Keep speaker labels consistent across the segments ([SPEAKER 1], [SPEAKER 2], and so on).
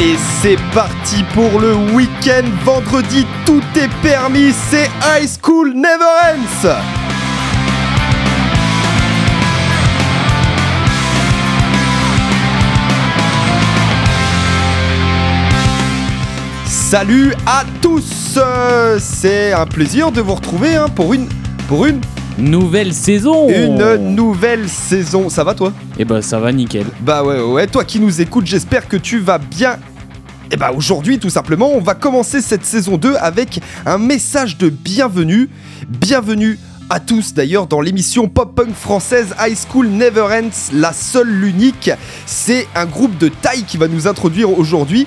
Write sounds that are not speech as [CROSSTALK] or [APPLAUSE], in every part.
[SPEAKER 1] Allez, c'est parti pour le week-end. Vendredi, tout est permis. C'est High School Never Ends. Salut à tous. C'est un plaisir de vous retrouver hein, pour une pour une
[SPEAKER 2] Nouvelle saison
[SPEAKER 1] une nouvelle saison. Ça va toi?
[SPEAKER 2] Et bah ça va nickel.
[SPEAKER 1] Bah ouais, ouais, toi qui nous écoutes, j'espère que tu vas bien. Et bah aujourd'hui, tout simplement, on va commencer cette saison 2 avec un message de bienvenue. Bienvenue à tous d'ailleurs dans l'émission pop-punk française High School Never Ends, la seule, l'unique. C'est un groupe de taille qui va nous introduire aujourd'hui.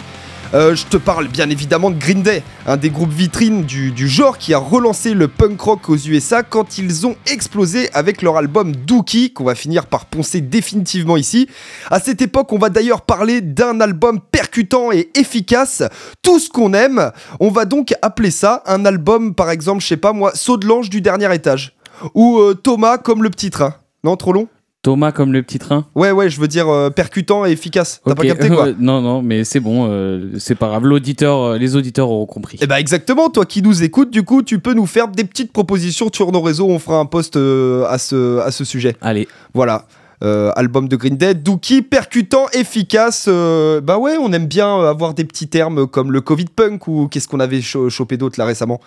[SPEAKER 1] Euh, je te parle bien évidemment de Green Day, un des groupes vitrines du, genre qui a relancé le punk rock aux USA quand ils ont explosé avec leur album Dookie, qu'on va finir par poncer définitivement ici. À cette époque, on va d'ailleurs parler d'un album percutant et efficace, tout ce qu'on aime. On va donc appeler ça un album, par exemple, je sais pas moi, Saut de l'ange du dernier étage. Ou euh, Thomas comme le petit train. Non, trop long?
[SPEAKER 2] Thomas comme le petit train.
[SPEAKER 1] Ouais, ouais, je veux dire euh, percutant et efficace. T'as pas capté quoi [LAUGHS]
[SPEAKER 2] Non, non, mais c'est bon, euh, c'est pas grave. L'auditeur, euh, les auditeurs auront compris.
[SPEAKER 1] Eh bah exactement, toi qui nous écoutes, du coup, tu peux nous faire des petites propositions sur nos réseaux, on fera un post à, ce, à ce sujet.
[SPEAKER 2] Allez,
[SPEAKER 1] Voilà. Euh, album de Green Day, Dookie, percutant, efficace. euh, bah ouais, on aime bien avoir des petits termes comme le Covid punk ou qu'est-ce qu'on avait cho- chopé d'autre là récemment?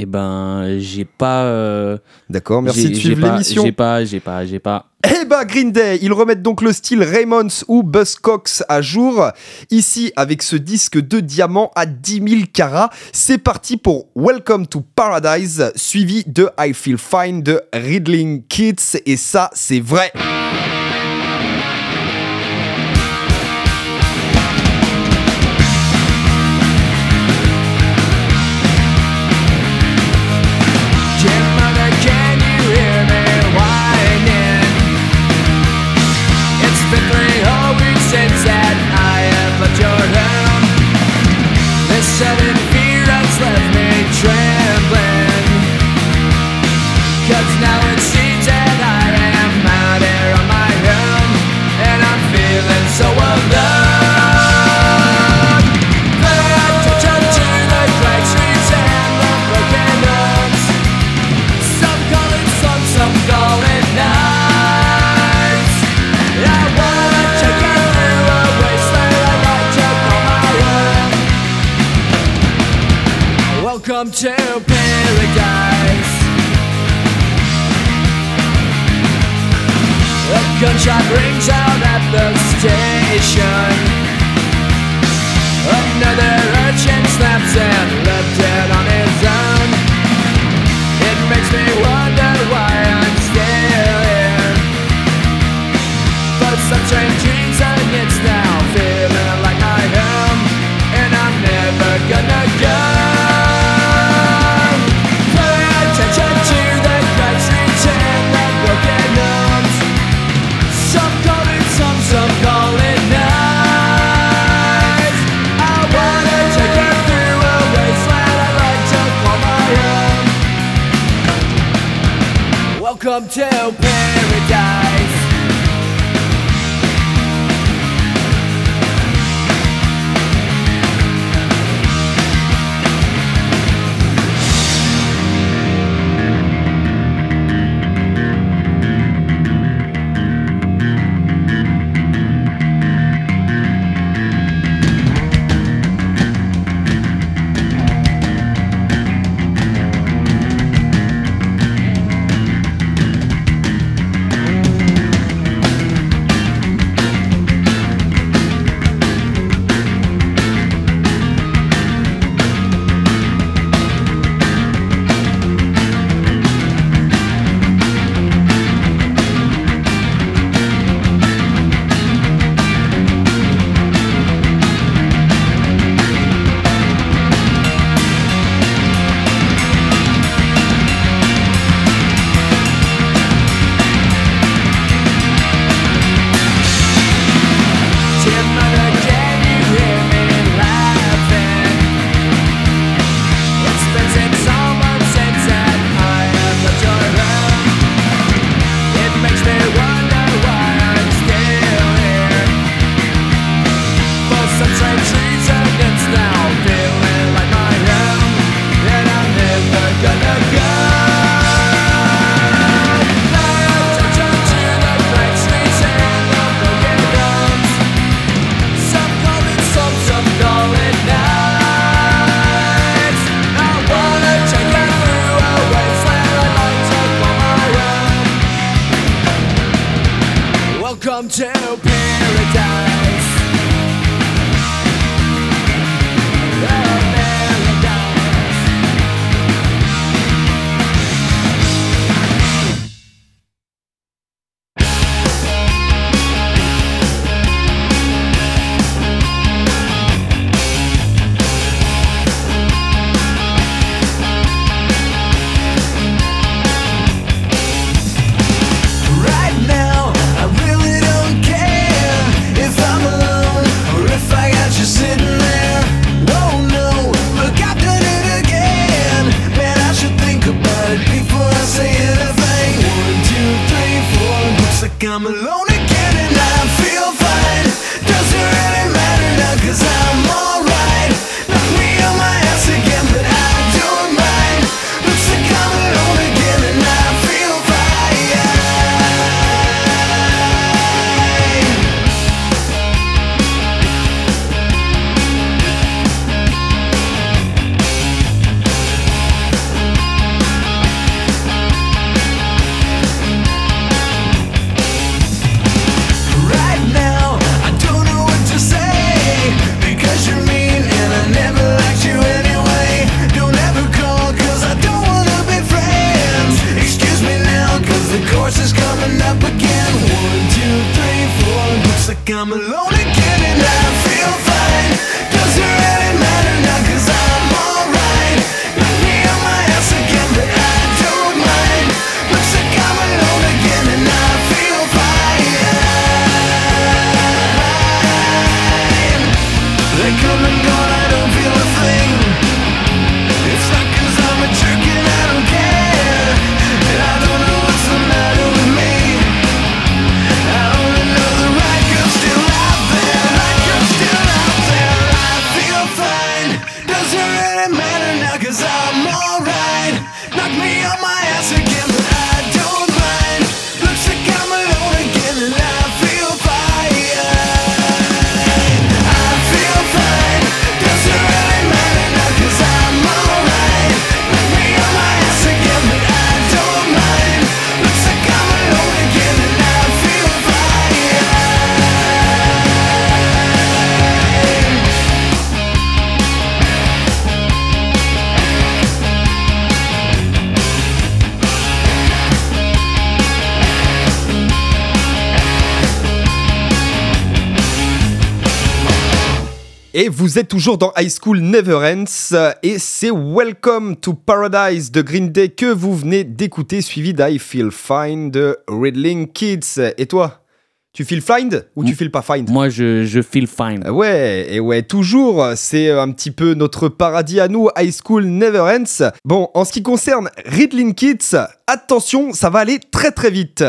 [SPEAKER 2] Eh ben, j'ai pas. euh,
[SPEAKER 1] D'accord, merci
[SPEAKER 2] j'ai-
[SPEAKER 1] de suivre
[SPEAKER 2] pas-
[SPEAKER 1] l'émission.
[SPEAKER 2] J'ai pas, j'ai pas, j'ai pas.
[SPEAKER 1] Eh bah Green Day, ils remettent donc le style Raymonds ou Buzzcocks à jour. Ici, avec ce disque de diamant à 10 000 carats, c'est parti pour Welcome to Paradise, suivi de I Feel Fine de Riddling Kids. Et ça, c'est vrai.
[SPEAKER 3] Welcome to paradise. A gunshot rings out at the station. Welcome to paradise.
[SPEAKER 4] Paradise.
[SPEAKER 1] Et vous êtes toujours dans High School Never Ends euh, et c'est Welcome to Paradise de Green Day que vous venez d'écouter, suivi d'I Feel Fine de Riddling Kids. Et toi, tu feel fine ou tu feel pas fine
[SPEAKER 2] Moi, je, je feel fine.
[SPEAKER 1] Ah Ouais, et ouais, toujours, c'est un petit peu notre paradis à nous, High School Never Ends. Bon, en ce qui concerne Riddling Kids, attention, ça va aller très très vite.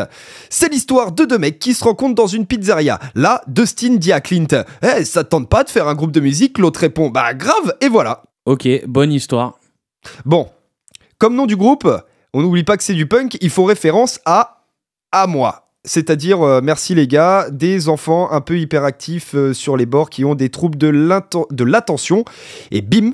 [SPEAKER 1] C'est l'histoire de deux mecs qui se rencontrent dans une pizzeria. Là, Dustin dit à Clint Eh, ça te tente pas de faire un groupe de musique L'autre répond Bah grave, et voilà.
[SPEAKER 2] Ok, bonne histoire.
[SPEAKER 1] Bon, comme nom du groupe, on n'oublie pas que c'est du punk, ils font référence à à moi. C'est-à-dire, euh, merci les gars, des enfants un peu hyperactifs euh, sur les bords qui ont des troubles de l'attention. Et bim,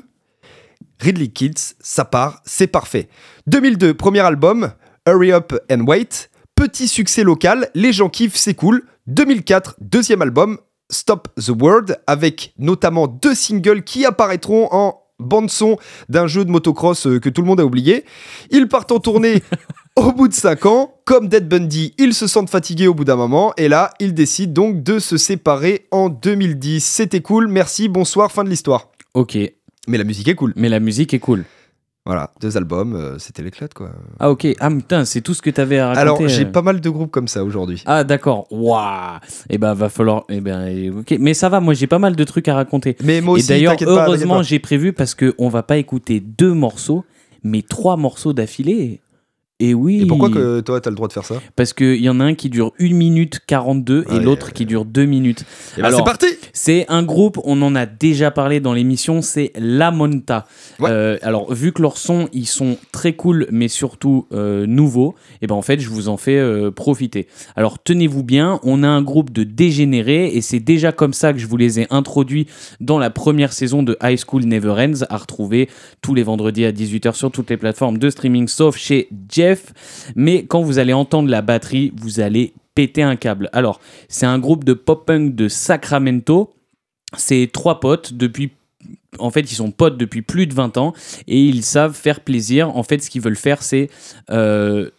[SPEAKER 1] Ridley Kids, ça part, c'est parfait. 2002, premier album, Hurry Up and Wait. Petit succès local, les gens kiffent, c'est cool. 2004, deuxième album, Stop the World, avec notamment deux singles qui apparaîtront en bande-son d'un jeu de motocross euh, que tout le monde a oublié. Ils partent en tournée [LAUGHS] au bout de 5 ans. Comme Dead Bundy, ils se sentent fatigués au bout d'un moment. Et là, ils décident donc de se séparer en 2010. C'était cool, merci, bonsoir, fin de l'histoire.
[SPEAKER 2] Ok,
[SPEAKER 1] Mais la musique est cool.
[SPEAKER 2] mais la musique est cool.
[SPEAKER 1] Voilà, deux albums, euh, c'était l'éclate quoi.
[SPEAKER 2] Ah ok, ah putain, c'est tout ce que t'avais à raconter.
[SPEAKER 1] Alors, j'ai
[SPEAKER 2] euh.
[SPEAKER 1] pas mal de groupes comme ça aujourd'hui.
[SPEAKER 2] Ah d'accord, waouh. Et ben va falloir, eh ben ok, mais ça va, moi j'ai pas mal de trucs à raconter.
[SPEAKER 1] Mais moi
[SPEAKER 2] Et
[SPEAKER 1] aussi,
[SPEAKER 2] d'ailleurs,
[SPEAKER 1] pas, t'inquiète
[SPEAKER 2] heureusement, j'ai prévu parce que on va pas écouter deux morceaux, mais trois morceaux d'affilée. Et oui.
[SPEAKER 1] Et pourquoi que toi, t'as le droit de faire ça?
[SPEAKER 2] Parce qu'il y en a un qui dure 1 minute 42 et
[SPEAKER 1] Ouais,
[SPEAKER 2] l'autre
[SPEAKER 1] ouais.
[SPEAKER 2] qui dure 2 minutes.
[SPEAKER 1] Eh ben,
[SPEAKER 2] Alors,
[SPEAKER 1] c'est parti
[SPEAKER 2] C'est un groupe, on en a déjà parlé dans l'émission, c'est La Monta.
[SPEAKER 1] Ouais.
[SPEAKER 2] Euh, alors, vu que leurs sons, ils sont très cool, mais surtout euh, nouveaux, et ben en fait, je vous en fais euh, profiter. Alors, tenez-vous bien, on a un groupe de dégénérés, et c'est déjà comme ça que je vous les ai introduits dans la première saison de High School Never Ends, à retrouver tous les vendredis à 18h sur toutes les plateformes de streaming, sauf chez Jeff. Mais quand vous allez entendre la batterie, vous allez péter un câble. Alors, c'est un groupe de pop-punk de Sacramento. C'est trois potes depuis en fait, ils sont potes depuis plus de 20 ans et ils savent faire plaisir. En fait, ce qu'ils veulent faire, c'est euh,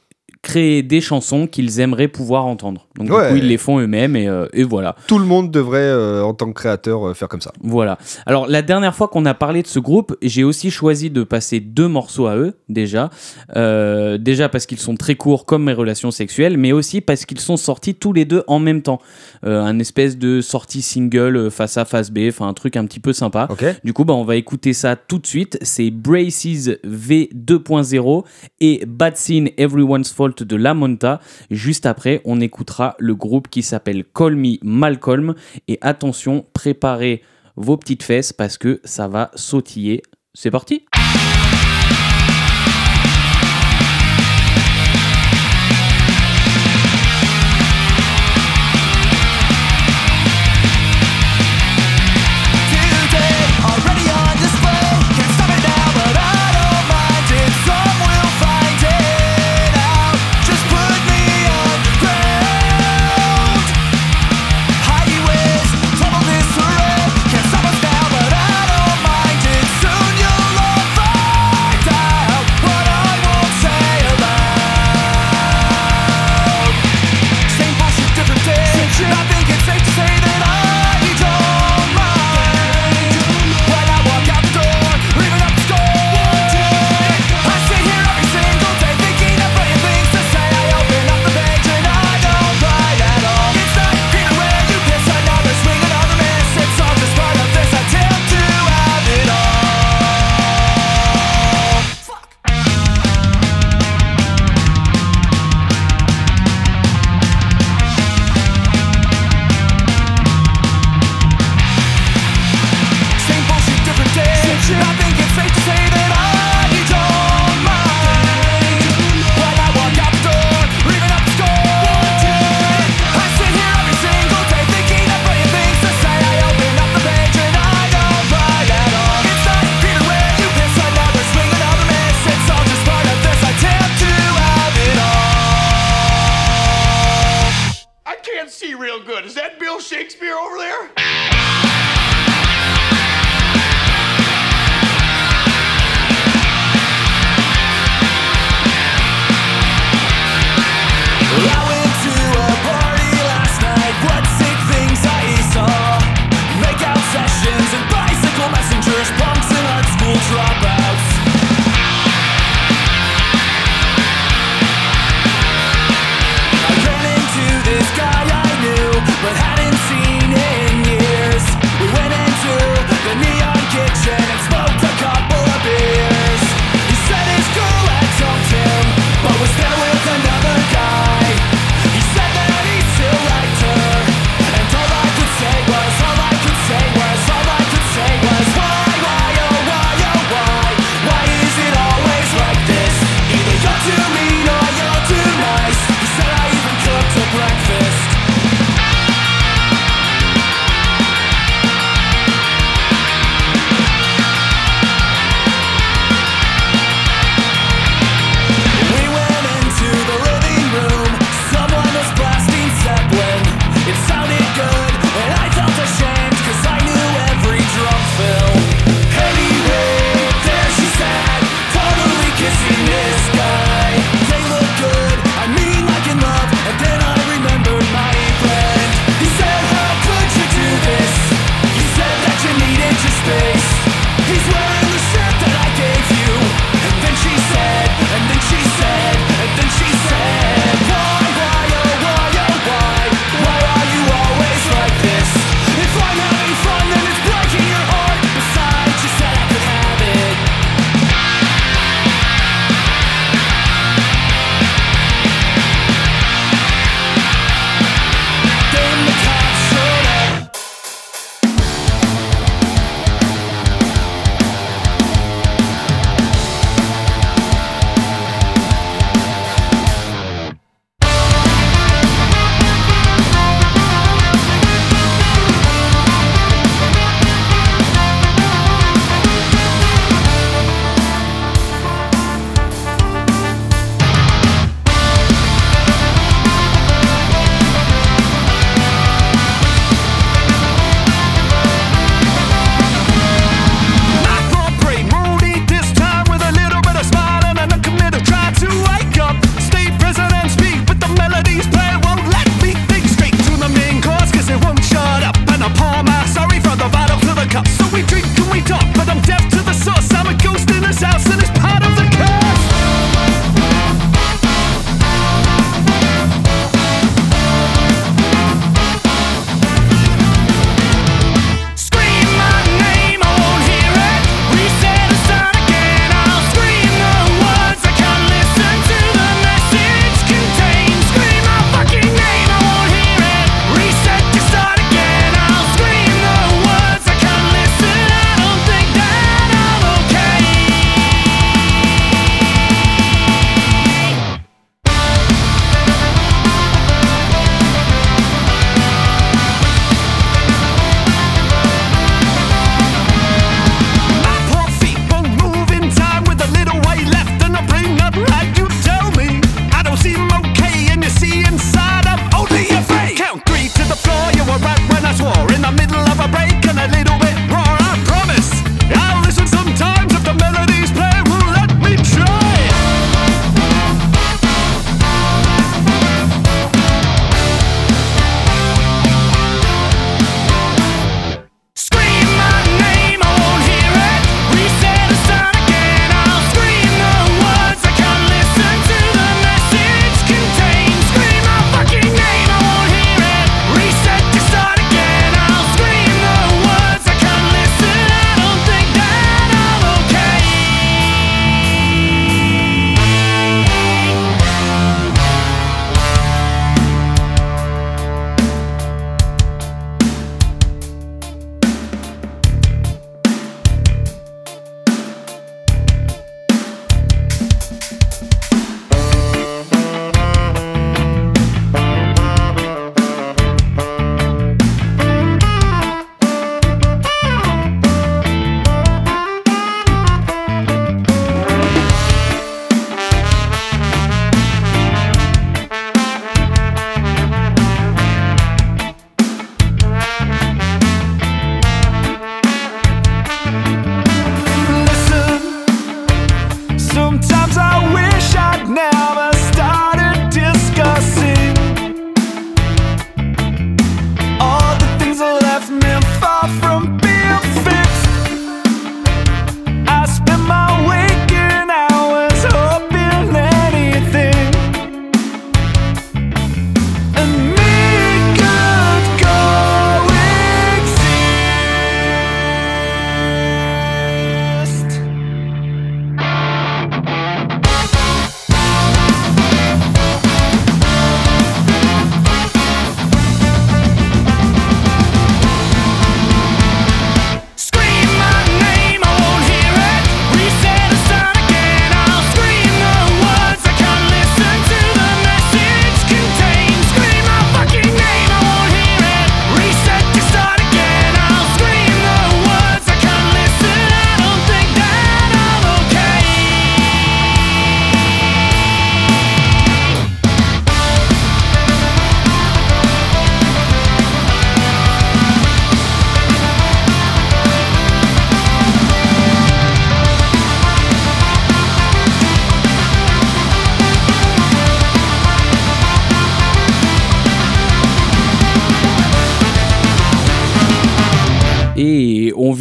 [SPEAKER 2] créer des chansons qu'ils aimeraient pouvoir entendre. Donc,
[SPEAKER 1] Ouais.
[SPEAKER 2] du coup, ils les font eux-mêmes et, euh, et voilà.
[SPEAKER 1] Tout le monde devrait, euh, en tant que créateur, euh, faire comme ça.
[SPEAKER 2] Voilà. Alors, la dernière fois qu'on a parlé de ce groupe, j'ai aussi choisi de passer deux morceaux à eux, déjà. Déjà parce qu'ils sont très courts, comme mes relations sexuelles, mais aussi parce qu'ils sont sortis tous les deux en même temps. Un espèce de sortie single face A, face B, enfin un truc un petit peu sympa.
[SPEAKER 1] Ok
[SPEAKER 2] Du coup, bah, on va écouter ça tout de suite. C'est Braces V 2.0 et Bad Scene Everyone's Fault de La Monta. Juste après, on écoutera le groupe qui s'appelle Call Me Malcolm. Et attention, préparez vos petites fesses parce que ça va sautiller. C'est parti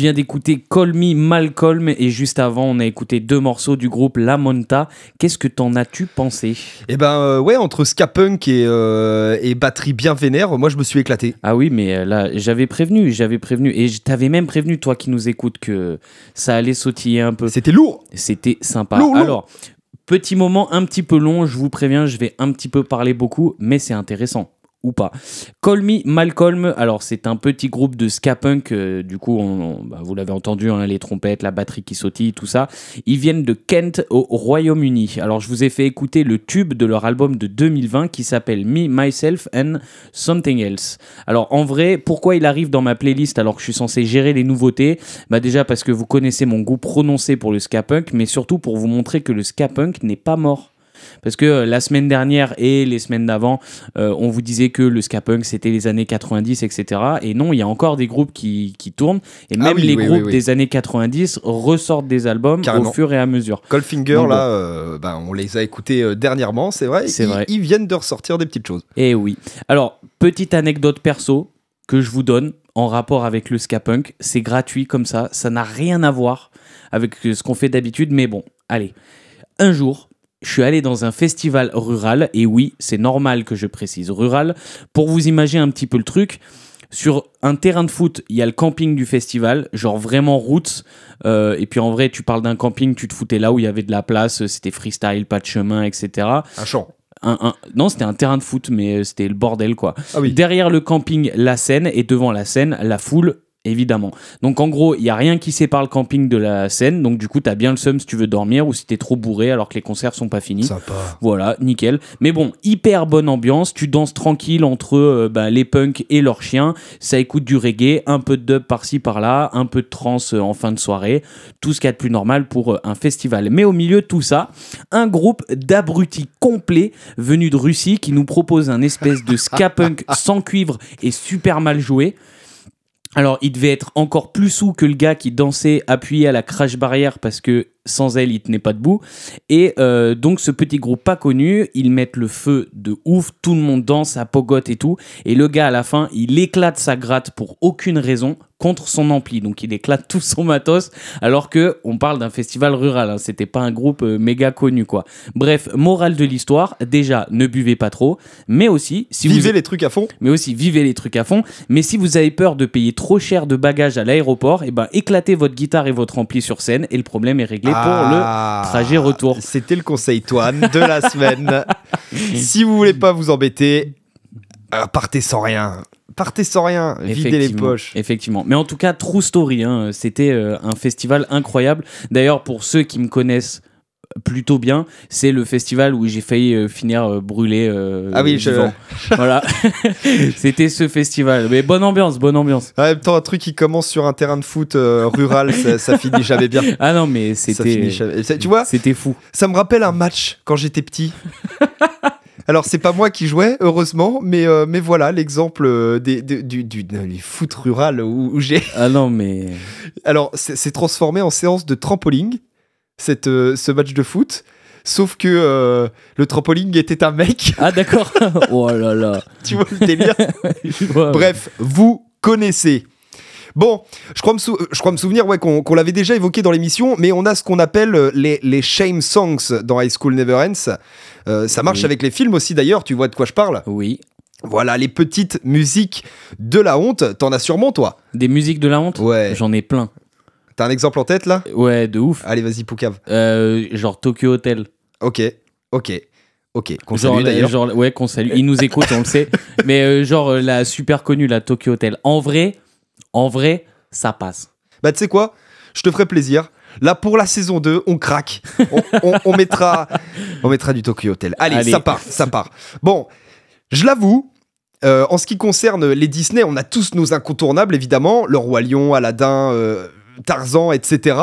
[SPEAKER 2] vient d'écouter Call Me Malcolm et juste avant, on a écouté deux morceaux du groupe La Monta. Qu'est-ce que t'en as-tu pensé?
[SPEAKER 1] Et ben euh, ouais, entre ska punk et, euh, et batterie bien vénère, moi je me suis éclaté.
[SPEAKER 2] Ah oui, mais euh, là, j'avais prévenu, j'avais prévenu. Et je t'avais même prévenu, toi qui nous écoutes, que ça allait sautiller un peu.
[SPEAKER 1] C'était lourd.
[SPEAKER 2] C'était sympa. Alors, petit moment un petit peu long, je vous préviens, je vais un petit peu parler beaucoup, mais c'est intéressant. Ou pas. Call Me Malcolm, alors c'est un petit groupe de ska punk, euh, du coup, bah, vous l'avez entendu, hein, les trompettes, la batterie qui sautille, tout ça. Ils viennent de Kent au Royaume-Uni. Alors je vous ai fait écouter le tube de leur album de 2020 qui s'appelle Me, Myself and Something Else. Alors en vrai, pourquoi il arrive dans ma playlist alors que je suis censé gérer les nouveautés? Bah déjà parce que vous connaissez mon goût prononcé pour le ska punk, mais surtout pour vous montrer que le ska punk n'est pas mort. Parce que euh, la semaine dernière et les semaines d'avant, euh, on vous disait que le ska punk c'était les années 90, etc. Et non, il y a encore des groupes qui, qui tournent. Et
[SPEAKER 1] Ah
[SPEAKER 2] même
[SPEAKER 1] oui,
[SPEAKER 2] les
[SPEAKER 1] oui,
[SPEAKER 2] groupes
[SPEAKER 1] oui,
[SPEAKER 2] des années 90 ressortent des albums
[SPEAKER 1] Carrément.
[SPEAKER 2] au fur et à mesure.
[SPEAKER 1] Goldfinger,
[SPEAKER 2] Donc,
[SPEAKER 1] là, euh, ben, on les a écoutés dernièrement, c'est vrai.
[SPEAKER 2] C'est
[SPEAKER 1] Ils-
[SPEAKER 2] vrai.
[SPEAKER 1] Ils viennent de ressortir des petites choses.
[SPEAKER 2] Eh oui. Alors, petite anecdote perso que je vous donne en rapport avec le ska punk. C'est gratuit comme ça. Ça n'a rien à voir avec ce qu'on fait d'habitude. Mais bon, allez. Un jour, je suis allé dans un festival rural. Et oui, c'est normal que je précise rural. Pour vous imaginer un petit peu le truc. Sur un terrain de foot, il y a le camping du festival, genre vraiment roots. Euh, et puis en vrai, tu parles d'un camping, tu te foutais là où il y avait de la place, c'était freestyle, pas de chemin, etc
[SPEAKER 1] Un
[SPEAKER 2] un- non, c'était un terrain de foot, mais euh, c'était le bordel, quoi.
[SPEAKER 1] Ah oui.
[SPEAKER 2] Derrière le camping, la scène, et devant la scène, la foule, évidemment. Donc en gros, il y a rien qui sépare le camping de la scène, donc du coup, t'as bien le seum si tu veux dormir ou si t'es trop bourré alors que les concerts sont pas finis.
[SPEAKER 1] Sympa.
[SPEAKER 2] Voilà, nickel. Mais bon, hyper bonne ambiance. Tu danses tranquille entre euh, bah, les punks et leurs chiens. Ça écoute du reggae, un peu de dub par-ci par-là, un peu de trance euh, en fin de soirée. Tout ce qu'il y a de plus normal pour euh, un festival. Mais au milieu de tout ça, un groupe d'abrutis complets venus de Russie qui nous propose un espèce de ska punk sans cuivre et super mal joué. Alors, il devait être encore plus sous que le gars qui dansait appuyé à la crash barrière parce que sans elle, il tenait pas debout. Et euh, donc, ce petit groupe pas connu, ils mettent le feu de ouf, tout le monde danse, ça pogote et tout. Et le gars, à la fin, il éclate sa gratte pour aucune raison contre son ampli. Donc, il éclate [LAUGHS] tout son matos, alors que on parle d'un festival rural. hein. C'était pas un groupe euh, méga connu, quoi. Bref, morale de l'histoire déjà, ne buvez pas trop, mais aussi si vous
[SPEAKER 1] Vivez les trucs à fond.
[SPEAKER 2] mais aussi vivez les trucs à fond. Mais si vous avez peur de payer trop cher de bagages à l'aéroport, et ben éclatez votre guitare et votre ampli sur scène et le problème est réglé
[SPEAKER 1] Ah,
[SPEAKER 2] pour le trajet retour.
[SPEAKER 1] C'était le conseil Toine de la [LAUGHS] semaine. si vous voulez pas vous embêter, euh, partez sans rien. Partez sans rien. Videz les poches.
[SPEAKER 2] Effectivement. Mais en tout cas, True Story, hein, c'était euh, un festival incroyable. D'ailleurs, pour ceux qui me connaissent plutôt bien, c'est le festival où j'ai failli euh, finir euh, brûlé. euh,
[SPEAKER 1] Ah oui, je-
[SPEAKER 2] voilà. [LAUGHS] c'était ce festival. Mais bonne ambiance, bonne ambiance.
[SPEAKER 1] En même temps, un truc qui commence sur un terrain de foot euh, rural, ça, ça finit jamais bien.
[SPEAKER 2] Ah non, mais c'était.
[SPEAKER 1] jamais- Tu vois,
[SPEAKER 2] C'était fou.
[SPEAKER 1] ça me rappelle un match quand j'étais petit. [LAUGHS] Alors, c'est pas moi qui jouais, heureusement, mais, euh, mais voilà l'exemple des, des- du, du, du foot rural où, où j'ai.
[SPEAKER 2] Ah non, mais.
[SPEAKER 1] Alors, c'est transformé en séance de trampoline, cette, euh, ce match de foot. Sauf que euh, le trampoline était un mec, [LAUGHS]
[SPEAKER 2] Ah d'accord. [LAUGHS] oh là là.
[SPEAKER 1] tu vois le délire. [LAUGHS]
[SPEAKER 2] Vois.
[SPEAKER 1] Bref, vous connaissez. Bon, je crois me, sou- je crois me souvenir ouais, qu'on qu'on l'avait déjà évoqué dans l'émission, mais on a ce qu'on appelle euh, les, les shame songs dans High School Never Ends. Euh, ça marche
[SPEAKER 2] Oui.
[SPEAKER 1] avec les films aussi d'ailleurs, tu vois de quoi je parle
[SPEAKER 2] Oui.
[SPEAKER 1] Voilà, les petites musiques de la honte, t'en as sûrement toi
[SPEAKER 2] Des musiques de la honte?
[SPEAKER 1] Ouais.
[SPEAKER 2] J'en ai plein.
[SPEAKER 1] T'as un exemple en tête là?
[SPEAKER 2] Ouais, de ouf.
[SPEAKER 1] Allez, vas-y, Poucave.
[SPEAKER 2] Euh, genre Tokyo Hotel.
[SPEAKER 1] Ok, ok, ok. Qu'on
[SPEAKER 2] genre,
[SPEAKER 1] salue d'ailleurs.
[SPEAKER 2] genre- ouais, qu'on salue. Ils nous écoutent, on le sait. [LAUGHS] Mais euh, genre euh, la super connue, la Tokyo Hotel. En vrai, en vrai, ça passe.
[SPEAKER 1] Bah, tu sais quoi? Je te ferai plaisir. Là, pour la saison 2, on craque. On, on- on mettra, [LAUGHS] on mettra du Tokyo Hotel. Allez,
[SPEAKER 2] Allez.
[SPEAKER 1] ça part, ça part. Bon, je l'avoue. euh, en ce qui concerne les Disney, on a tous nos incontournables, évidemment. Le Roi Lion, Aladdin, euh, Tarzan, etc.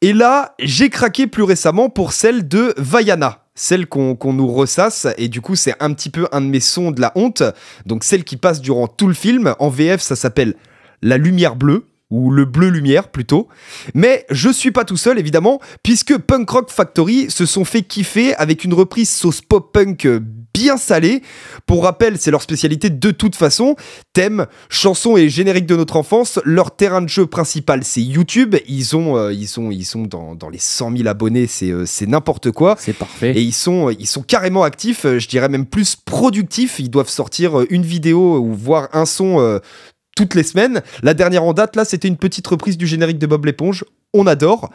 [SPEAKER 1] Et là, j'ai craqué plus récemment pour celle de Vaiana celle qu'on nous ressasse, et du coup c'est un petit peu un de mes sons de la honte, donc celle qui passe durant tout le film, en VF ça s'appelle La Lumière Bleue, ou le bleu lumière plutôt. Mais je suis pas tout seul évidemment, puisque Punk Rock Factory se sont fait kiffer avec une reprise sauce pop punk euh, bien salé. Pour rappel, c'est leur spécialité de toute façon. Thèmes, chansons et génériques de notre enfance. Leur terrain de jeu principal, c'est YouTube. Ils ont, euh, ils sont, ils sont dans, dans, les 100 000 abonnés. C'est, euh, c'est n'importe quoi.
[SPEAKER 2] C'est parfait.
[SPEAKER 1] Et ils sont, euh, ils sont carrément actifs. Je dirais même plus productifs. Ils doivent sortir une vidéo ou voir un son. Toutes les semaines. La dernière en date, là, c'était une petite reprise du générique de Bob l'éponge. On adore.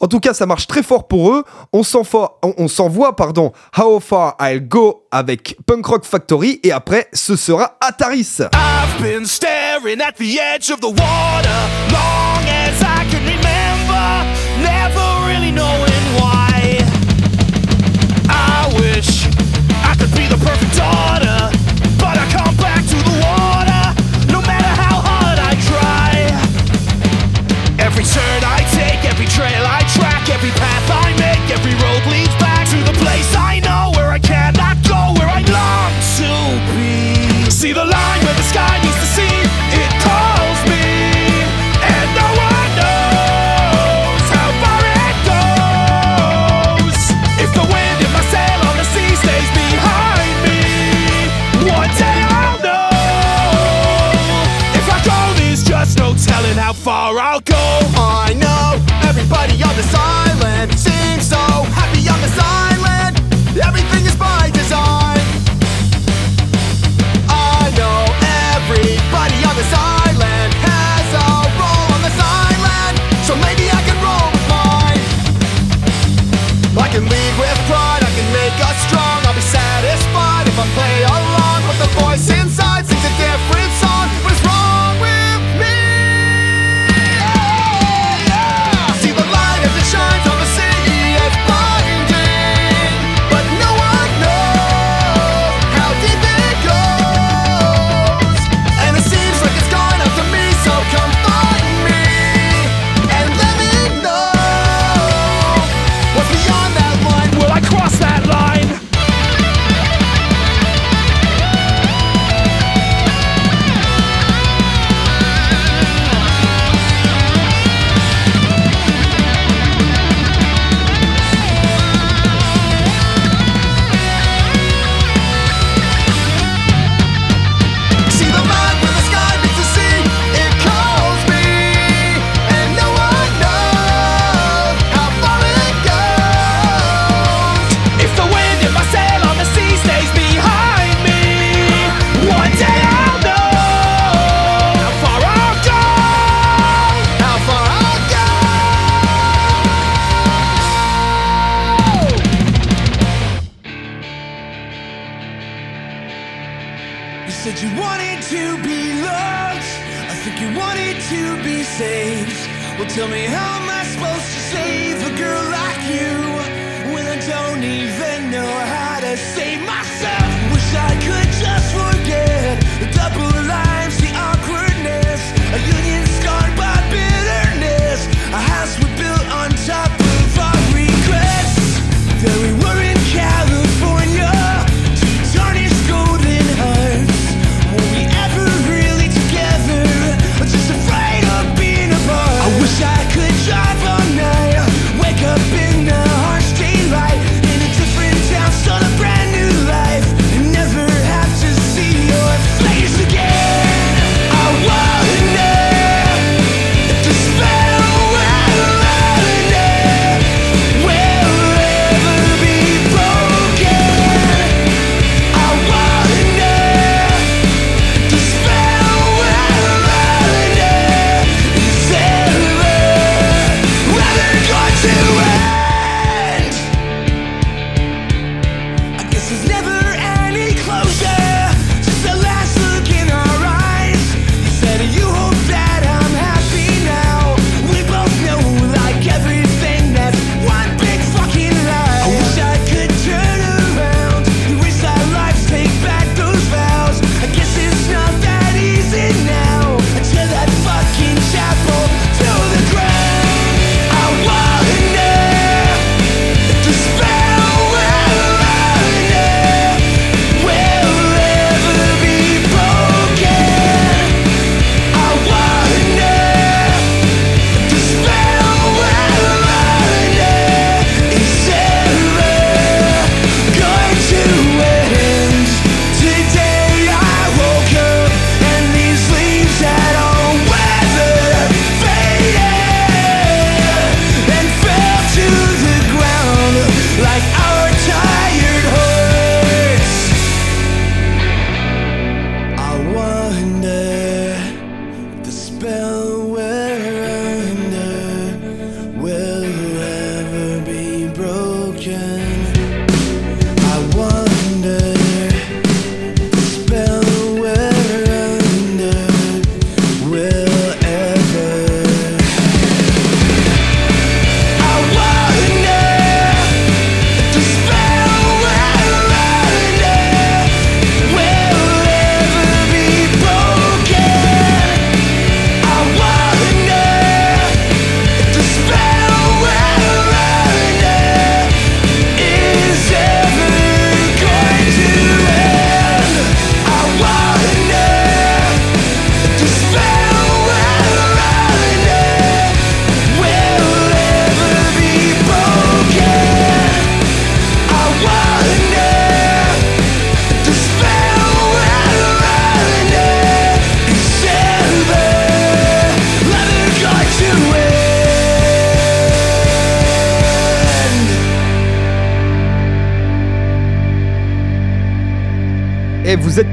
[SPEAKER 1] En tout cas, ça marche très fort pour eux. On s'envoie, on, pardon, How Far I'll Go avec Punk Rock Factory et après, ce sera Ataris.
[SPEAKER 5] I've been staring at the edge of the water long as I can remember, never really knowing why. I wish I could be the perfect daughter, but I come back to the water no matter how hard I try. Every turn I take, every trail I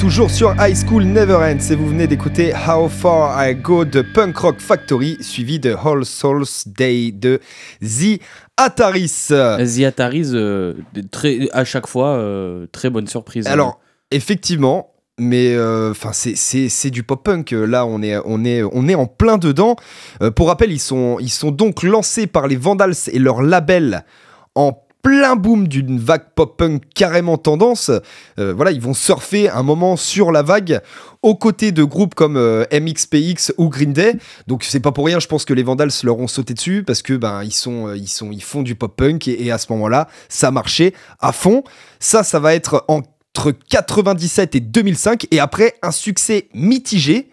[SPEAKER 1] toujours sur High School Never Ends et vous venez d'écouter How Far I Go de Punk Rock Factory suivi de All Souls Day de The Ataris.
[SPEAKER 2] The Ataris, euh, très, à chaque fois, euh, très bonne surprise.
[SPEAKER 1] Alors, effectivement, mais enfin c'est du pop punk là on est on est on est en plein dedans Euh, pour rappel ils sont ils sont donc lancés par les Vandals et leur label en plein boom d'une vague pop punk carrément tendance. Euh, voilà ils vont surfer un moment sur la vague aux côtés de groupes comme euh, MXPX ou Green Day. Donc c'est pas pour rien je pense que les Vandals leur ont sauté dessus parce que ben ils sont euh, ils sont ils font du pop punk et, et à ce moment-là ça marchait à fond. Ça ça va être en entre 97 et 2005 et après un succès mitigé.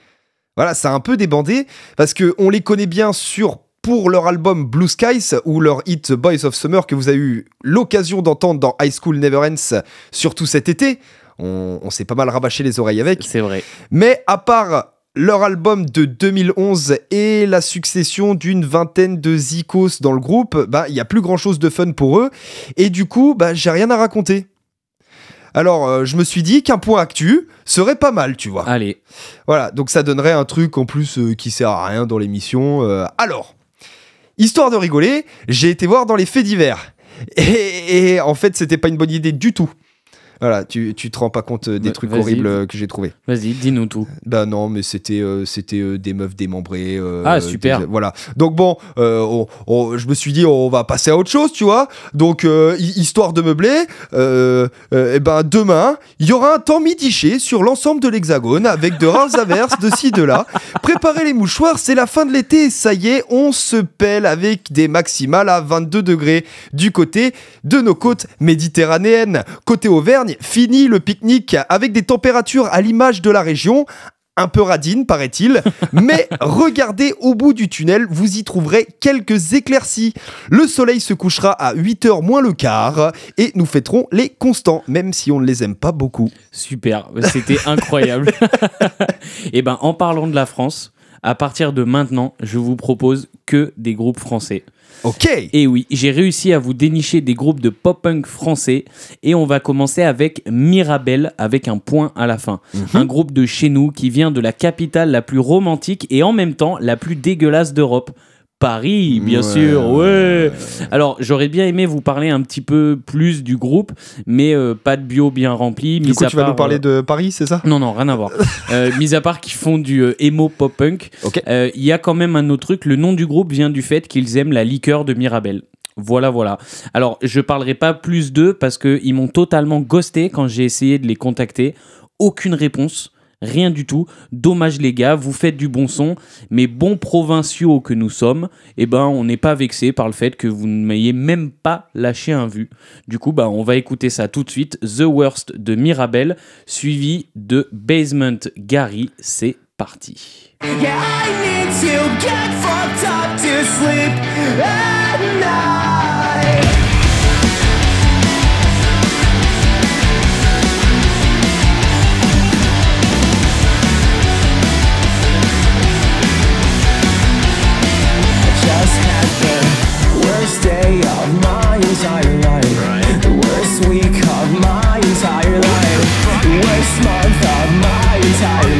[SPEAKER 1] Voilà, ça a un peu débandé parce que on les connaît bien sur pour leur album Blue Skies ou leur hit The Boys of Summer que vous avez eu l'occasion d'entendre dans High School Never Ends, surtout cet été. On, on s'est pas mal rabâché les oreilles avec.
[SPEAKER 2] C'est vrai.
[SPEAKER 1] Mais à part leur album de 2011 et la succession d'une vingtaine de zikos dans le groupe, bah il y a plus grand chose de fun pour eux et du coup bah j'ai rien à raconter. Alors euh, je me suis dit qu'un point actu serait pas mal, tu vois.
[SPEAKER 2] Allez,
[SPEAKER 1] Voilà, donc ça donnerait un truc en plus euh, qui sert à rien dans l'émission. Euh, alors, histoire de rigoler, j'ai été voir dans les faits divers. Et, en fait, c'était pas une bonne idée du tout. Voilà, tu, tu te rends pas compte euh, des
[SPEAKER 2] Bah,
[SPEAKER 1] trucs horribles euh, que j'ai trouvés.
[SPEAKER 2] vas-y, dis-nous tout.
[SPEAKER 1] Bah non, mais c'était euh, c'était euh, des meufs démembrées. euh,
[SPEAKER 2] Ah, super.
[SPEAKER 1] des- voilà. Donc bon, on- on- je me suis dit on va passer à autre chose, tu vois. Donc hi- histoire de meubler, euh, eh ben demain il y aura un temps mitigé sur l'ensemble de l'Hexagone avec de rares [LAUGHS] averses de ci de là. Préparez les mouchoirs, c'est la fin de l'été. Ça y est, on se pèle avec des maximales à 22 degrés du côté de nos côtes méditerranéennes. Côté Auvergne, fini le pique-nique avec des températures à l'image de la région un peu radine, paraît-il. [LAUGHS] Mais regardez au bout du tunnel, vous y trouverez quelques éclaircies. Le soleil se couchera à 8h moins le quart et nous fêterons les constants, même si on ne les aime pas beaucoup.
[SPEAKER 2] Super, c'était incroyable. [LAUGHS] Et ben, en parlant de la France, à partir de maintenant, je vous propose que des groupes français.
[SPEAKER 1] Ok
[SPEAKER 2] Et oui, j'ai réussi à vous dénicher des groupes de pop-punk français et on va commencer avec Mirabel avec un point à la fin. Un groupe de chez nous qui vient de la capitale la plus romantique et en même temps la plus dégueulasse d'Europe. Paris, bien
[SPEAKER 1] Ouais,
[SPEAKER 2] sûr, ouais. Alors, j'aurais bien aimé vous parler un petit peu plus du groupe, mais euh, pas de bio bien rempli.
[SPEAKER 1] Du
[SPEAKER 2] mis
[SPEAKER 1] coup,
[SPEAKER 2] à
[SPEAKER 1] tu vas nous parler
[SPEAKER 2] euh,
[SPEAKER 1] de Paris, c'est ça?
[SPEAKER 2] Non, non, rien à voir. [LAUGHS] Euh, mis à part qu'ils font du emo pop punk, il y a quand même un autre truc. Le nom du groupe vient du fait qu'ils aiment la liqueur de Mirabel. Voilà, voilà. Alors, je parlerai pas plus d'eux parce qu'ils m'ont totalement ghosté quand j'ai essayé de les contacter. Aucune réponse. Rien du tout. Dommage les gars, vous faites du bon son, mais bons provinciaux que nous sommes, eh ben on n'est pas vexé par le fait que vous ne m'ayez même pas lâché un vu. Du coup, bah on va écouter ça tout de suite. The Worst de Mirabel, suivi de Basement Gary. C'est parti.
[SPEAKER 4] Day of my entire life. The worst week of my entire life. Worst month of my entire life.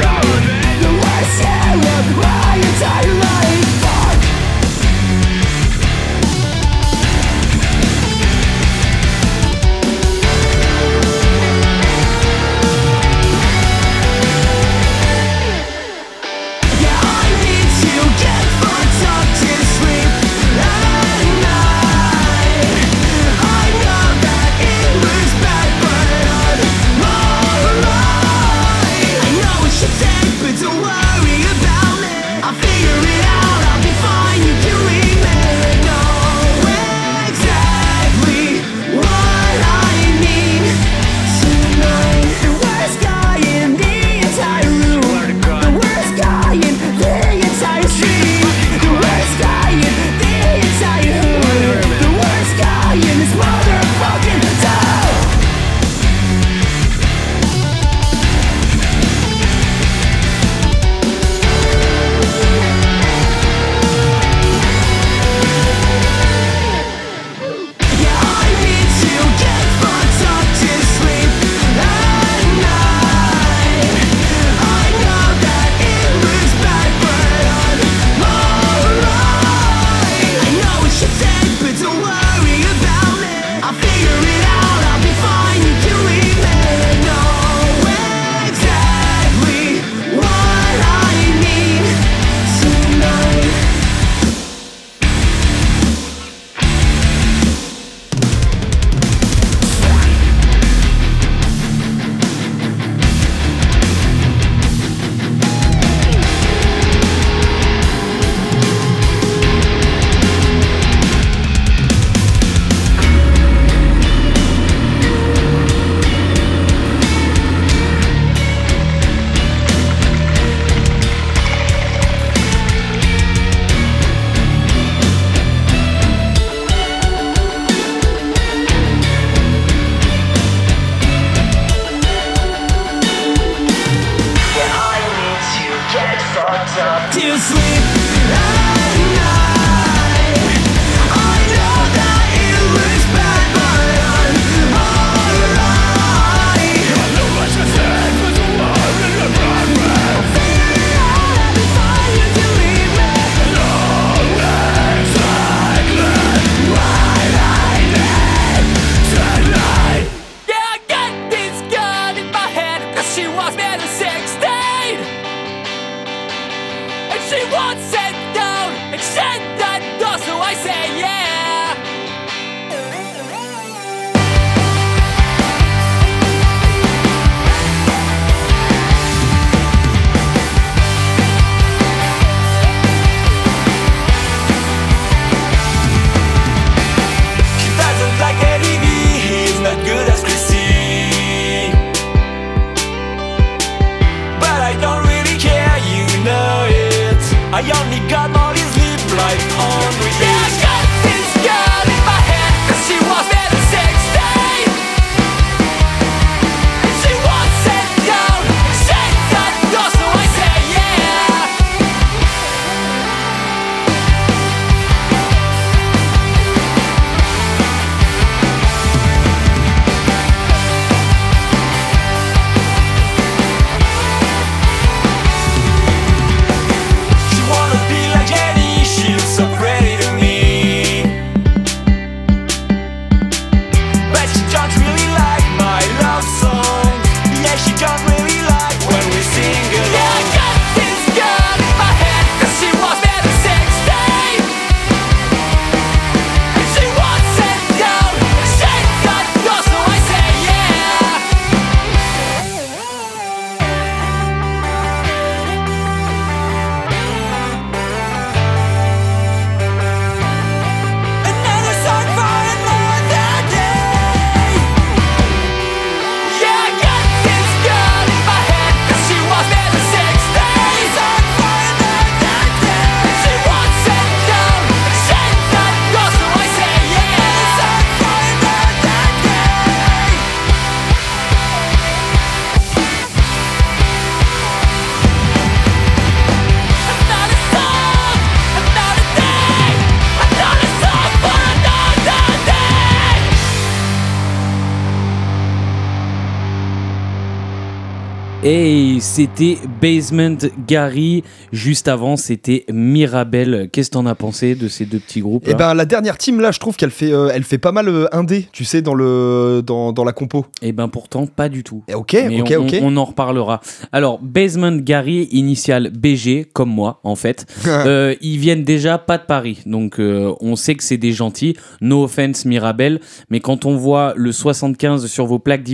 [SPEAKER 2] C'était Basement Gary. Juste avant, c'était Mirabel. Qu'est-ce que t'en as pensé de ces deux petits groupes
[SPEAKER 1] Et ben la dernière team là, je trouve qu'elle fait, euh, elle fait pas mal euh, indé, tu sais, dans le dans, dans la compo.
[SPEAKER 2] Eh ben pourtant, pas du tout.
[SPEAKER 1] Et ok,
[SPEAKER 2] Mais
[SPEAKER 1] ok,
[SPEAKER 2] on,
[SPEAKER 1] ok.
[SPEAKER 2] on en reparlera. Alors, Basement Gary, initial BG, comme moi en fait, [LAUGHS] euh, ils viennent déjà pas de Paris. Donc euh, on sait que c'est des gentils. No offense Mirabel. Mais quand on voit le 75 sur vos plaques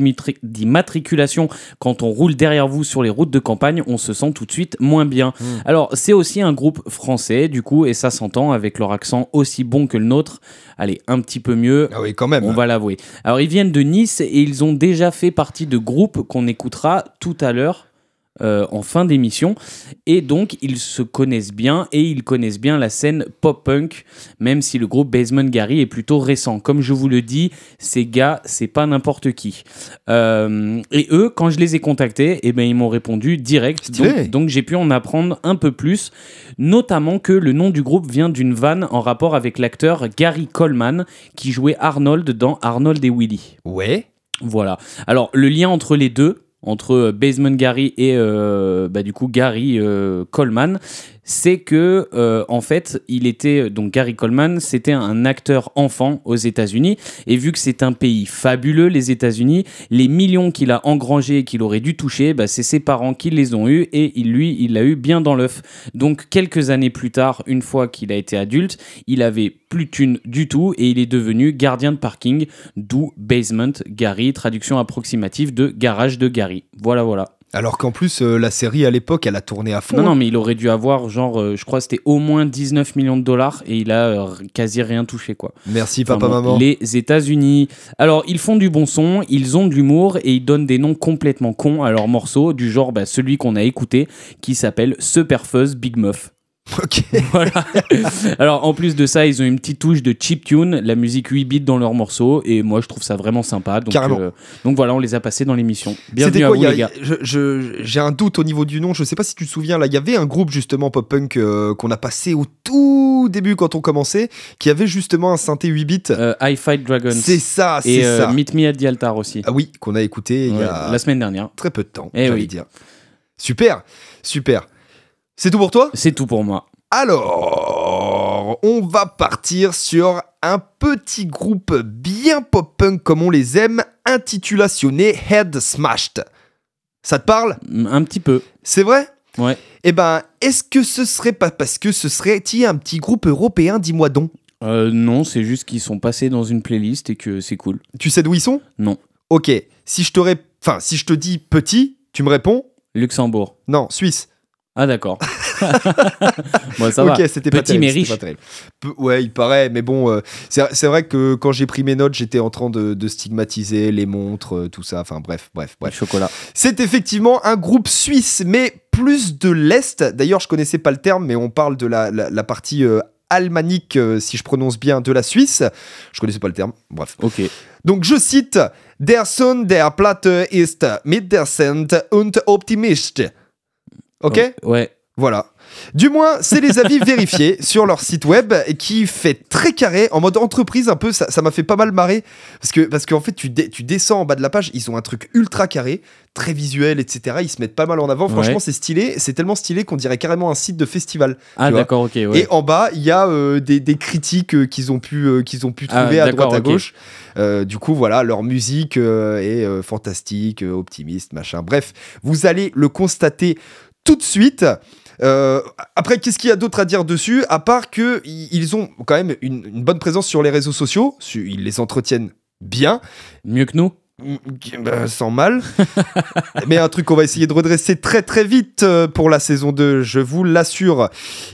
[SPEAKER 2] d'immatriculation, quand on roule derrière vous sur les routes de campagne, on se sent tout de suite moins bien.
[SPEAKER 1] Hmm.
[SPEAKER 2] Alors, c'est aussi un groupe français, du coup, et ça s'entend avec leur accent aussi bon que le nôtre. Allez, un petit peu mieux.
[SPEAKER 1] Ah oui, quand même.
[SPEAKER 2] On va l'avouer. Alors, ils viennent de Nice et ils ont déjà fait partie de groupes qu'on écoutera tout à l'heure. Euh, en fin d'émission et donc ils se connaissent bien et ils connaissent bien la scène pop-punk même si le groupe Basement Gary est plutôt récent comme je vous le dis ces gars c'est pas n'importe qui Euh, et eux quand je les ai contactés eh ben ils m'ont répondu direct donc, donc j'ai pu en apprendre un peu plus notamment que le nom du groupe vient d'une vanne en rapport avec l'acteur Gary Coleman qui jouait Arnold dans Arnold et Willy.
[SPEAKER 1] Ouais.
[SPEAKER 2] Voilà. Alors le lien entre les deux, entre euh, Basement Gary et euh, bah, du coup Gary euh, Coleman, c'est que euh, en fait il était donc Gary Coleman, c'était un acteur enfant aux États-Unis et vu que c'est un pays fabuleux les États-Unis, les millions qu'il a engrangés et qu'il aurait dû toucher, bah, c'est ses parents qui les ont eus et lui il l'a eu bien dans l'œuf. Donc quelques années plus tard, une fois qu'il a été adulte, il avait plus de thunes du tout et il est devenu gardien de parking, d'où Basement Gary, traduction approximative de garage de Gary. Voilà, voilà.
[SPEAKER 1] Alors qu'en plus, euh, la série à l'époque, elle a tourné à fond.
[SPEAKER 2] Non, non, mais il aurait dû avoir, genre, euh, je crois c'était au moins 19 millions de dollars et il a euh, quasi rien touché, quoi.
[SPEAKER 1] Merci
[SPEAKER 2] Enfin,
[SPEAKER 1] papa,
[SPEAKER 2] bon,
[SPEAKER 1] maman.
[SPEAKER 2] Les États-Unis. Alors, ils font du bon son, ils ont de l'humour et ils donnent des noms complètement cons à leurs morceaux, du genre bah, celui qu'on a écouté, qui s'appelle Super Fuzz Big Muff. [LAUGHS]
[SPEAKER 1] Ok.
[SPEAKER 2] Voilà. Alors, en plus de ça, ils ont une petite touche de chip tune, la musique 8 bits dans leurs morceaux, et moi, je trouve ça vraiment sympa. Donc,
[SPEAKER 1] Carrément.
[SPEAKER 2] euh, donc voilà, on les a passés dans l'émission. Bienvenue à
[SPEAKER 1] quoi
[SPEAKER 2] vous,
[SPEAKER 1] y a-
[SPEAKER 2] les gars.
[SPEAKER 1] J'ai un doute au niveau du nom. Je sais pas si tu te souviens. Là, il y avait un groupe justement pop-punk euh, qu'on a passé au tout début quand on commençait, qui avait justement un synthé 8 bits.
[SPEAKER 2] Euh, I Fight Dragons.
[SPEAKER 1] c'est ça, c'est
[SPEAKER 2] Et euh,
[SPEAKER 1] ça.
[SPEAKER 2] Meet Me at the Altar aussi.
[SPEAKER 1] Ah oui, qu'on a écouté il y a
[SPEAKER 2] La semaine dernière.
[SPEAKER 1] très peu de temps.
[SPEAKER 2] Eh
[SPEAKER 1] j'allais
[SPEAKER 2] oui.
[SPEAKER 1] dire. Super, super. C'est tout pour toi?
[SPEAKER 2] C'est tout pour moi.
[SPEAKER 1] Alors, on va partir sur un petit groupe bien pop-punk comme on les aime, intitulationné Head Smashed. Ça te parle?
[SPEAKER 2] Mm, Un petit peu.
[SPEAKER 1] C'est vrai?
[SPEAKER 2] Ouais.
[SPEAKER 1] Eh ben, est-ce que ce serait pas parce que ce serait il un petit groupe européen, dis-moi donc
[SPEAKER 2] Euh, non, c'est juste qu'ils sont passés dans une playlist et que c'est cool.
[SPEAKER 1] Tu sais d'où ils sont?
[SPEAKER 2] Non.
[SPEAKER 1] Ok, si je te ré- enfin, si je te dis petit, tu me réponds?
[SPEAKER 2] Luxembourg.
[SPEAKER 1] Non, Suisse.
[SPEAKER 2] Ah d'accord. [LAUGHS] [LAUGHS] bon, ça
[SPEAKER 1] ok, c'était pas
[SPEAKER 2] Petit
[SPEAKER 1] terrible,
[SPEAKER 2] mais riche.
[SPEAKER 1] pas terrible. Peu- ouais, il paraît, mais bon, euh, c'est vrai que quand j'ai pris mes notes, j'étais en train de, de stigmatiser les montres, euh, tout ça. Enfin bref, bref, bref.
[SPEAKER 2] Chocolat.
[SPEAKER 1] C'est effectivement un groupe suisse, mais plus de l'Est. D'ailleurs, je connaissais pas le terme, mais on parle de la, la- la partie euh, almanique, euh, si je prononce bien, de la Suisse. Je connaissais pas le terme, bref.
[SPEAKER 2] Ok.
[SPEAKER 1] Donc je cite Der Sohn der Platte ist mit der Send und optimist. Ok
[SPEAKER 2] ouais.
[SPEAKER 1] Voilà. Du moins, c'est les avis [LAUGHS] vérifiés sur leur site web qui fait très carré, en mode entreprise un peu, ça ça m'a fait pas mal marrer. Parce que parce qu'en fait, tu, dé- tu descends en bas de la page, ils ont un truc ultra carré, très visuel, etc. Ils se mettent pas mal en avant. Franchement,
[SPEAKER 2] Ouais.
[SPEAKER 1] c'est stylé. C'est tellement stylé qu'on dirait carrément un site de festival.
[SPEAKER 2] Ah d'accord, ok. Ouais.
[SPEAKER 1] Et en bas, il y a euh, des, des critiques euh, qu'ils ont pu, euh, qu'ils ont pu
[SPEAKER 2] Ah,
[SPEAKER 1] trouver à droite à gauche. Du coup, voilà, leur musique est fantastique, optimiste, machin. Bref, vous allez le constater tout de suite. Euh, après, qu'est-ce qu'il y a d'autre à dire dessus À part que ils ont quand même une, une bonne présence sur les réseaux sociaux. Ils les entretiennent bien.
[SPEAKER 2] Mieux que nous.
[SPEAKER 1] Bah, sans mal. [LAUGHS] Mais un truc qu'on va essayer de redresser très très vite euh, pour la saison 2, je vous l'assure.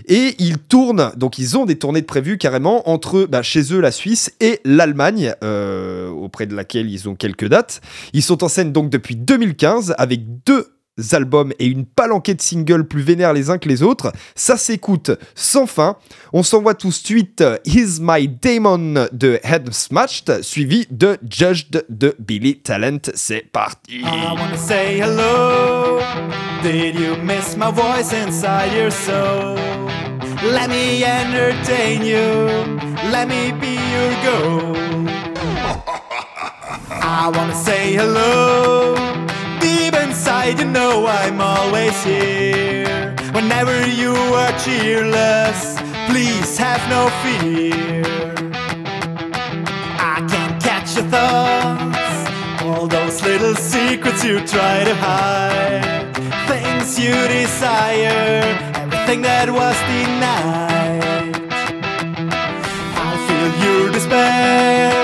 [SPEAKER 1] Et ils tournent, donc ils ont des tournées de prévues carrément entre bah, chez eux la Suisse et l'Allemagne, euh, auprès de laquelle ils ont quelques dates. Ils sont en scène donc depuis 2015 avec deux albums et une palanquée de singles plus vénères les uns que les autres. Ça s'écoute sans fin. On s'envoie tout de suite euh, He's My Demon de Head Smashed, suivi de Judged de Billy Talent. C'est parti.
[SPEAKER 3] I wanna say hello. Did you miss my voice inside your soul? Let me entertain you. Let me be your goal. [LAUGHS] I wanna say hello. I you know I'm always here. Whenever you are cheerless, please have no fear. I can't catch your thoughts, all those little secrets you try to hide, things you desire, everything that was denied. I feel your despair.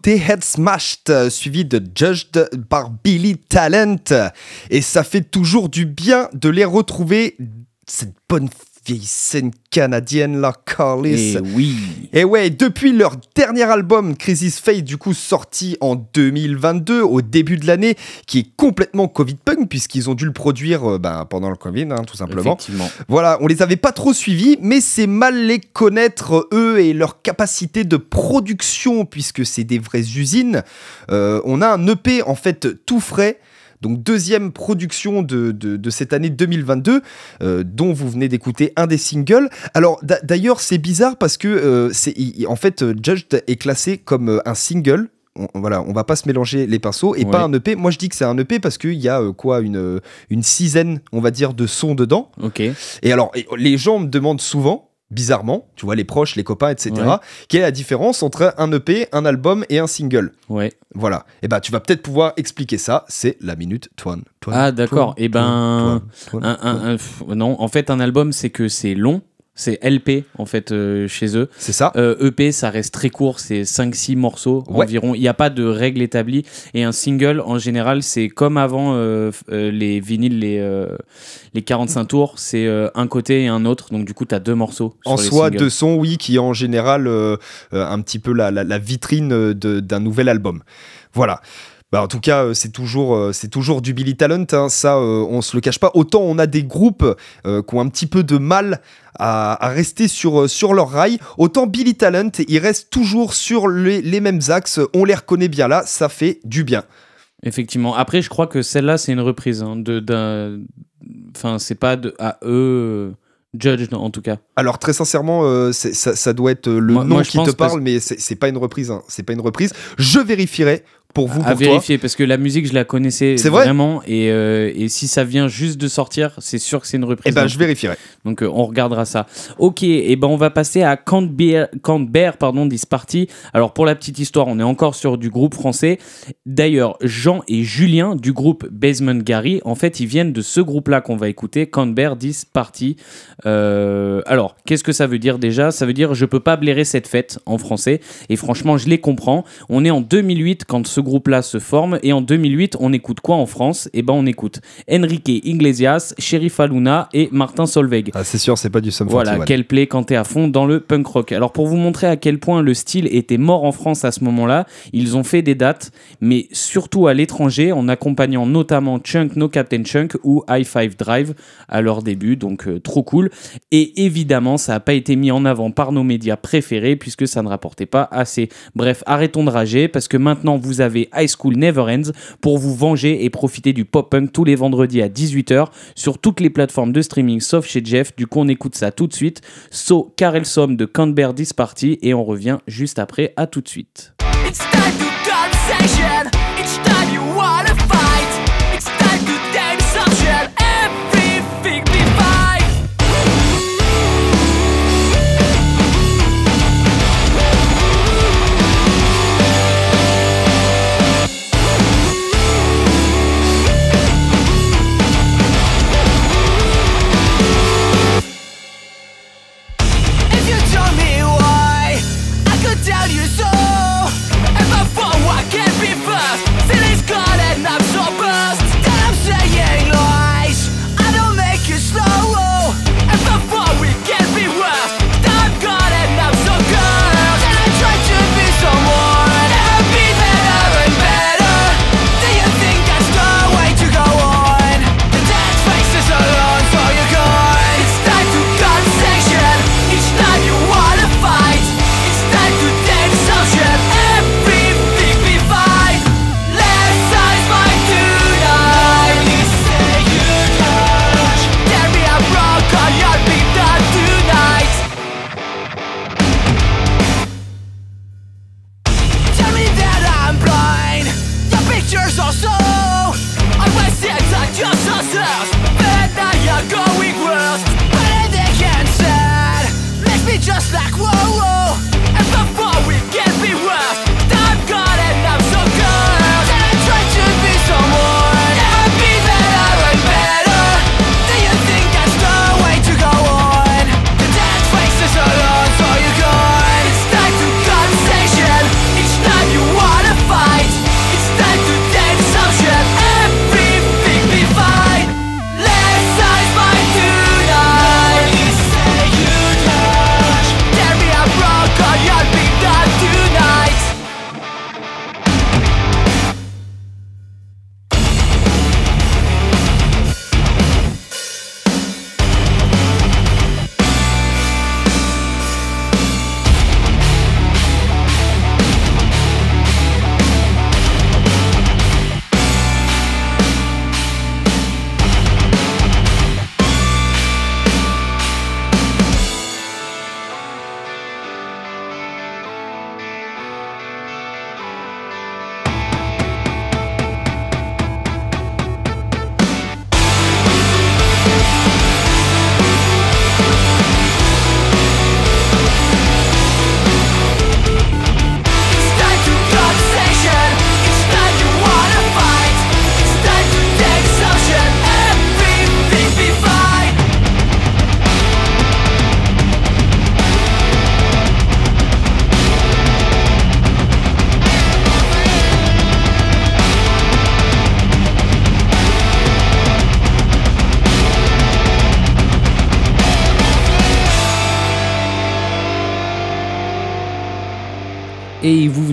[SPEAKER 1] écouter Head Smashed, euh, suivi de Judged par Billy Talent. Et ça fait toujours du bien de les retrouver, cette bonne vieille scène canadienne, la Carlis.
[SPEAKER 2] Et oui.
[SPEAKER 1] Et ouais, depuis leur dernier album, Crisis Fate, du coup sorti en 2022, au début de l'année, qui est complètement Covid-punk, puisqu'ils ont dû le produire euh, ben, pendant le Covid, hein, tout simplement.
[SPEAKER 2] Effectivement.
[SPEAKER 1] Voilà, on les avait pas trop suivis, mais c'est mal les connaître, eux, et leur capacité de production, puisque c'est des vraies usines. Euh, on a un EP, en fait, tout frais. Donc deuxième production de, de, de cette année 2022, euh, dont vous venez d'écouter un des singles. Alors d'a- d'ailleurs c'est bizarre parce que euh, c'est en fait euh, Judged est classé comme euh, un single. On, voilà, on va pas se mélanger les pinceaux et
[SPEAKER 2] Ouais.
[SPEAKER 1] pas un EP. Moi je dis que c'est un EP parce qu'il y a euh, quoi une, une sizaine, on va dire, de sons dedans.
[SPEAKER 2] Ok.
[SPEAKER 1] Et alors, et les gens me demandent souvent, bizarrement, tu vois, les proches, les copains, etc.,
[SPEAKER 2] Ouais.
[SPEAKER 1] quelle est la différence entre un EP, un album et un single
[SPEAKER 2] Ouais.
[SPEAKER 1] Voilà. Et bah, tu vas peut-être pouvoir expliquer ça. C'est la minute Twan.
[SPEAKER 2] Ah, d'accord.
[SPEAKER 1] Twan,
[SPEAKER 2] Eh ben,
[SPEAKER 1] Twan, Twan,
[SPEAKER 2] Un,
[SPEAKER 1] Twan.
[SPEAKER 2] un- un- pff, non, en fait, un album, c'est que c'est long. C'est LP, en fait, euh, chez eux.
[SPEAKER 1] C'est ça.
[SPEAKER 2] Euh, EP, ça reste très court, c'est 5-6 morceaux
[SPEAKER 1] Ouais.
[SPEAKER 2] environ. Il n'y a pas de règle établie. Et un single, en général, c'est comme avant euh, les vinyles, les, les 45 tours, c'est un côté et un autre. Donc, du coup, tu as deux morceaux.
[SPEAKER 1] en
[SPEAKER 2] sur les
[SPEAKER 1] soi,
[SPEAKER 2] singles.
[SPEAKER 1] deux sons, oui, qui est en général un petit peu la, la- la vitrine d'un nouvel album. Voilà. Bah, en tout cas, euh, c'est toujours, euh, c'est toujours du Billy Talent, hein, ça, euh, on se le cache pas. Autant on a des groupes euh, qui ont un petit peu de mal à, à rester sur, sur leur rail, autant Billy Talent, il reste toujours sur les, les mêmes axes. On les reconnaît bien là, ça fait du bien.
[SPEAKER 2] Effectivement. Après, je crois que celle-là, c'est une reprise. hein, de, d'un... Enfin, c'est pas de, à eux, Judge, en tout cas.
[SPEAKER 1] Alors très sincèrement, euh, c'est- ça, ça doit être le
[SPEAKER 2] Moi-
[SPEAKER 1] nom
[SPEAKER 2] moi,
[SPEAKER 1] qui te parle, mais c'est c'est pas une reprise. hein. C'est pas une reprise. Je vérifierai pour vous,
[SPEAKER 2] à
[SPEAKER 1] pour toi.
[SPEAKER 2] vérifier parce que la musique je la connaissais
[SPEAKER 1] vrai
[SPEAKER 2] vraiment et, euh, et si ça vient juste de sortir c'est sûr que c'est une reprise.
[SPEAKER 1] Eh ben, je vérifierai.
[SPEAKER 2] donc euh, on regardera ça. Ok et ben on va passer à Can't Bear, Can't Bear pardon This Party alors pour la petite histoire on est encore sur du groupe français. D'ailleurs Jean et Julien du groupe Basement Gary en fait ils viennent de ce groupe là qu'on va écouter Can't Bear This Party Euh, alors qu'est-ce que ça veut dire déjà? Ça veut dire je peux pas blairer cette fête en français. Et franchement je les comprends. On est en 2008 quand ce groupe-là se forme et en 2008 on écoute quoi en France? Eh ben on écoute Enrique Iglesias, Sheriff Aluna et Martin Solveig.
[SPEAKER 1] Ah, c'est sûr, c'est pas du Sum
[SPEAKER 2] Voilà,
[SPEAKER 1] 41.
[SPEAKER 2] quel play quand t'es à fond dans le punk rock. Alors pour vous montrer à quel point le style était mort en France à ce moment-là, ils ont fait des dates, mais surtout à l'étranger, en accompagnant notamment Chunk No Captain Chunk ou High Five Drive à leur début, donc euh, trop cool. Et évidemment, ça n'a pas été mis en avant par nos médias préférés puisque ça ne rapportait pas assez. Bref, arrêtons de rager parce que maintenant vous avez High School Never Ends pour vous venger et profiter du pop-punk tous les vendredis à 18h sur toutes les plateformes de streaming sauf chez Jeff. Du coup, on écoute ça tout de suite. So, Karel Som de Can't Bear This Party et on revient juste après. À tout de suite.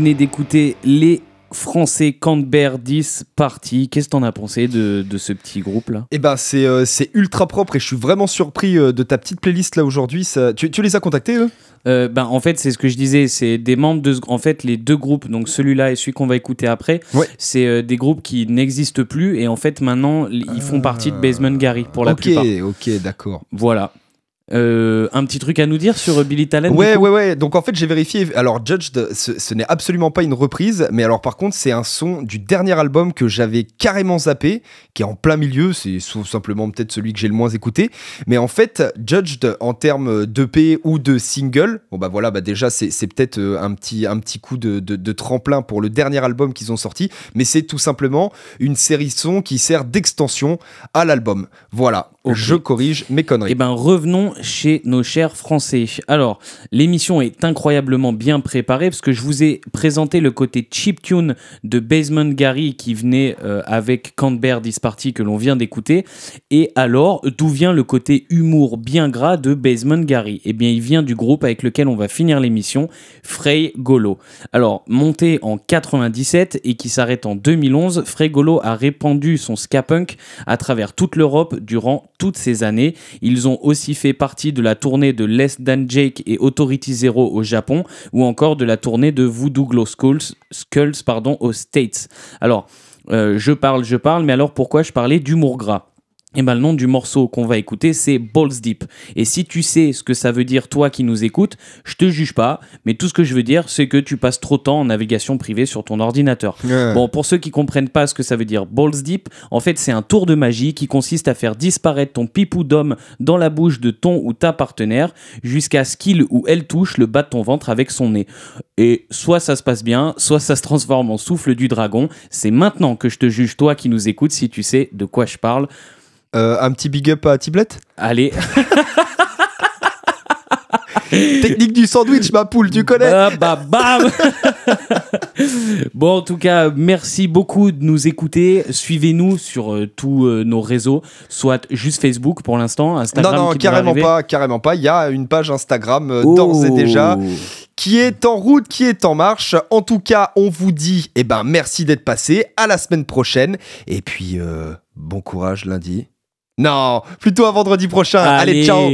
[SPEAKER 2] Venez d'écouter les Français Canterbury 10 Party. Qu'est-ce que t'en as pensé de, de ce petit groupe là?
[SPEAKER 1] Eh ben, c'est euh, c'est ultra propre et je suis vraiment surpris euh, de ta petite playlist là aujourd'hui. Ça- Tu, tu les as contactés eux?
[SPEAKER 2] Euh, ben, en fait, c'est ce que je disais, c'est des membres de. ce- En fait, les deux groupes, donc celui-là et celui qu'on va écouter après,
[SPEAKER 1] Ouais.
[SPEAKER 2] c'est des groupes qui n'existent plus et en fait, maintenant, ils font partie de Basement Gary pour la
[SPEAKER 1] ok,
[SPEAKER 2] plupart.
[SPEAKER 1] ok, d'accord.
[SPEAKER 2] Voilà. Euh, un petit truc à nous dire sur Billy Talent
[SPEAKER 1] Ouais, ouais, ouais. Donc en fait, j'ai vérifié. Alors, Judged, ce, ce n'est absolument pas une reprise, mais alors par contre, c'est un son du dernier album que j'avais carrément zappé, qui est en plein milieu. C'est tout simplement peut-être celui que j'ai le moins écouté. Mais en fait, Judged en termes d'EP ou de single, bon bah voilà, bah déjà, c'est peut-être euh, un petit, un petit coup de, de- de tremplin pour le dernier album qu'ils ont sorti, mais c'est tout simplement une série son qui sert d'extension à l'album. Voilà, je corrige mes conneries.
[SPEAKER 2] Eh ben revenons chez nos chers Français. Alors, l'émission est incroyablement bien préparée parce que je vous ai présenté le côté chiptune de Basement Gary qui venait euh, avec Canberra This Party que l'on vient d'écouter. Et alors, d'où vient le côté humour bien gras de Basement Gary? Eh bien, il vient du groupe avec lequel on va finir l'émission, Frey Golo. Alors, monté en 97 et qui s'arrête en 2011, Frey Golo a répandu son ska punk à travers toute l'Europe durant toutes ces années. Ils ont aussi fait partie de la tournée de Less Than Jake et Authority Zero au Japon, ou encore de la tournée de Voodoo Glow Skulls, aux States. Alors, euh, je parle, je parle, mais alors pourquoi je parlais d'humour gras? Et ben, le nom du morceau qu'on va écouter, c'est Balls Deep. Et si tu sais ce que ça veut dire, toi qui nous écoutes, je te juge pas, mais tout ce que je veux dire, c'est que tu passes trop de temps en navigation privée sur ton ordinateur. Bon, pour ceux qui comprennent pas ce que ça veut dire balls deep, en fait, c'est un tour de magie qui consiste à faire disparaître ton pipou d'homme dans la bouche de ton ou ta partenaire jusqu'à ce qu'il ou elle touche le bas de ton ventre avec son nez. Et soit ça se passe bien, soit ça se transforme en souffle du dragon. C'est maintenant que je te juge, toi qui nous écoutes, si tu sais de quoi je parle.
[SPEAKER 1] Euh, un petit big up à Tiblet
[SPEAKER 2] Allez, [LAUGHS]
[SPEAKER 1] Technique du sandwich, ma poule, tu connais
[SPEAKER 2] Bah, bah, bam Bon, en tout cas, merci beaucoup de nous écouter. Suivez-nous sur euh, tous euh, nos réseaux, soit juste Facebook pour l'instant,
[SPEAKER 1] Non,
[SPEAKER 2] Instagram.
[SPEAKER 1] non,
[SPEAKER 2] qui devrait
[SPEAKER 1] carrément pas, carrément pas. Il y a une page Instagram euh,
[SPEAKER 2] Oh.
[SPEAKER 1] d'ores et déjà qui est en route, qui est en marche. En tout cas, on vous dit, eh ben, merci d'être passé. À la semaine prochaine. Et puis, bon courage lundi. Non, plutôt à vendredi prochain. Allez, ciao.